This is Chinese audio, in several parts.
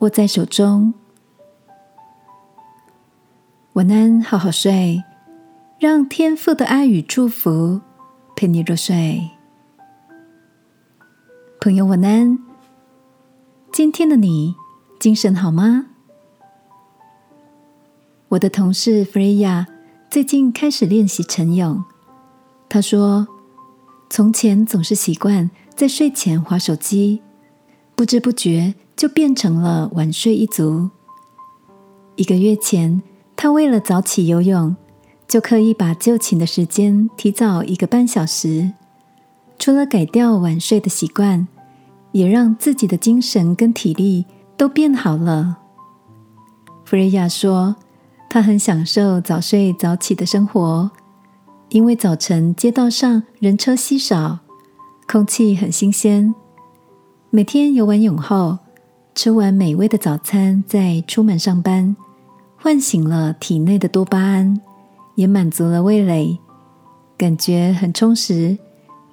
握在手中。晚安，好好睡，让天父的爱与祝福陪你入睡。朋友，晚安。今天的你精神好吗？我的同事弗瑞亚最近开始练习晨泳。她说，从前总是习惯在睡前划手机。不知不觉就变成了晚睡一族。一个月前，他为了早起游泳，就刻意把就寝的时间提早一个半小时。除了改掉晚睡的习惯，也让自己的精神跟体力都变好了。弗瑞亚说：“他很享受早睡早起的生活，因为早晨街道上人车稀少，空气很新鲜。”每天游完泳后，吃完美味的早餐，再出门上班，唤醒了体内的多巴胺，也满足了味蕾，感觉很充实，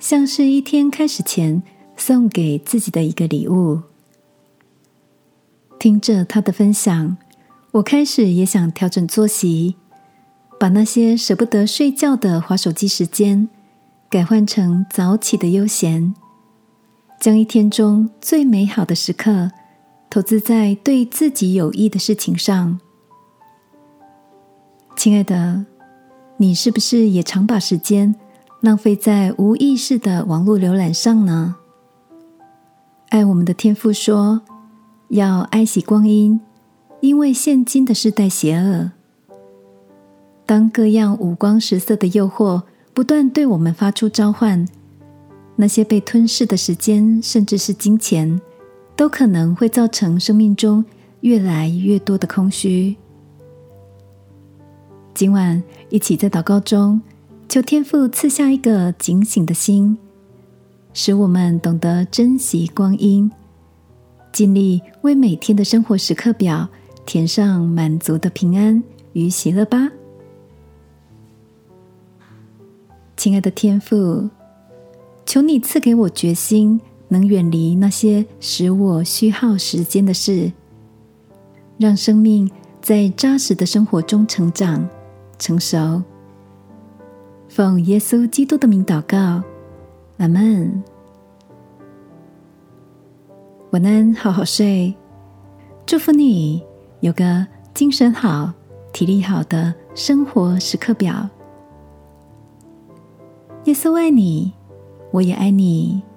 像是一天开始前送给自己的一个礼物。听着他的分享，我开始也想调整作息，把那些舍不得睡觉的划手机时间，改换成早起的悠闲。将一天中最美好的时刻投资在对自己有益的事情上。亲爱的，你是不是也常把时间浪费在无意识的网络浏览上呢？爱我们的天父说：“要爱惜光阴，因为现今的世代邪恶。当各样五光十色的诱惑不断对我们发出召唤。”那些被吞噬的时间，甚至是金钱，都可能会造成生命中越来越多的空虚。今晚一起在祷告中，求天父赐下一个警醒的心，使我们懂得珍惜光阴，尽力为每天的生活时刻表填上满足的平安与喜乐吧。亲爱的天父。求你赐给我决心，能远离那些使我虚耗时间的事，让生命在扎实的生活中成长成熟。奉耶稣基督的名祷告，阿门。晚安，好好睡。祝福你有个精神好、体力好的生活时刻表。耶稣爱你。我也爱你。